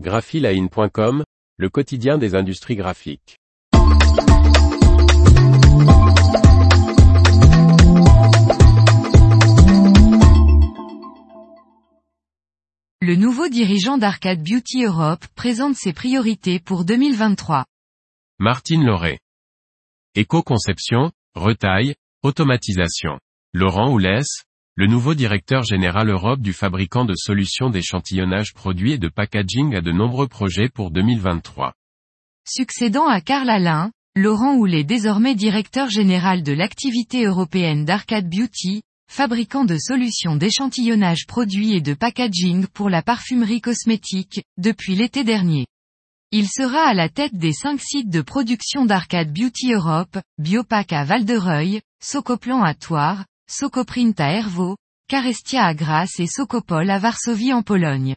graphiline.com, le quotidien des industries graphiques. Le nouveau dirigeant d'Arcade Beauty Europe présente ses priorités pour 2023. Martine Lauré. Éco-conception, retail, automatisation. Laurent Oulès, le nouveau directeur général Europe du fabricant de solutions d'échantillonnage produits et de packaging a de nombreux projets pour 2023. Succédant à Karl Alain, Laurent Houlet désormais directeur général de l'activité européenne d'Arcade Beauty, fabricant de solutions d'échantillonnage produits et de packaging pour la parfumerie cosmétique, depuis l'été dernier. Il sera à la tête des cinq sites de production d'Arcade Beauty Europe, Biopac à Val-de-Reuil, Socoplan à Toire, Socoprint à Hervaux, Carestia à Grasse et Socopol à Varsovie en Pologne.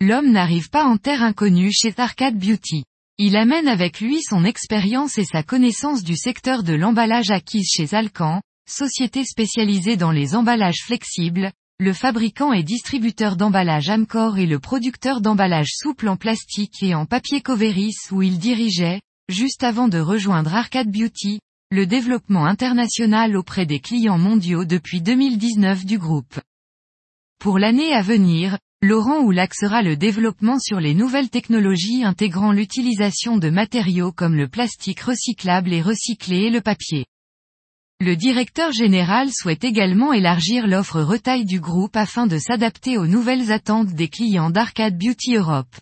L'homme n'arrive pas en terre inconnue chez Arcade Beauty. Il amène avec lui son expérience et sa connaissance du secteur de l'emballage acquise chez Alcan, société spécialisée dans les emballages flexibles, le fabricant et distributeur d'emballage Amcor et le producteur d'emballage souple en plastique et en papier Coveris où il dirigeait, juste avant de rejoindre Arcade Beauty, le développement international auprès des clients mondiaux depuis 2019 du groupe. Pour l'année à venir, Laurent Oulac sera le développement sur les nouvelles technologies intégrant l'utilisation de matériaux comme le plastique recyclable et recyclé et le papier. Le directeur général souhaite également élargir l'offre retail du groupe afin de s'adapter aux nouvelles attentes des clients d'Arcade Beauty Europe.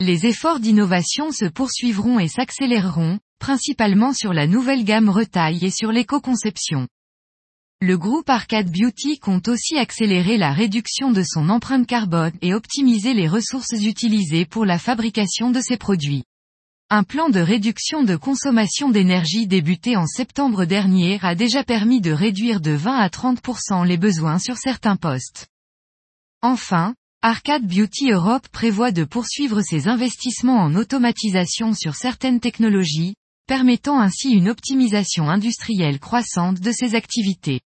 Les efforts d'innovation se poursuivront et s'accéléreront, principalement sur la nouvelle gamme retail et sur l'éco-conception. Le groupe Arcade Beauty compte aussi accélérer la réduction de son empreinte carbone et optimiser les ressources utilisées pour la fabrication de ses produits. Un plan de réduction de consommation d'énergie débuté en septembre dernier a déjà permis de réduire de 20 à 30% les besoins sur certains postes. Enfin, Arcade Beauty Europe prévoit de poursuivre ses investissements en automatisation sur certaines technologies, permettant ainsi une optimisation industrielle croissante de ses activités.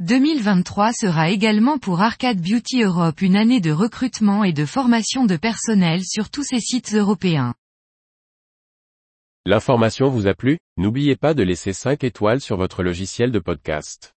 2023 sera également pour Arcade Beauty Europe une année de recrutement et de formation de personnel sur tous ses sites européens. L'information vous a plu? N'oubliez pas de laisser 5 étoiles sur votre logiciel de podcast.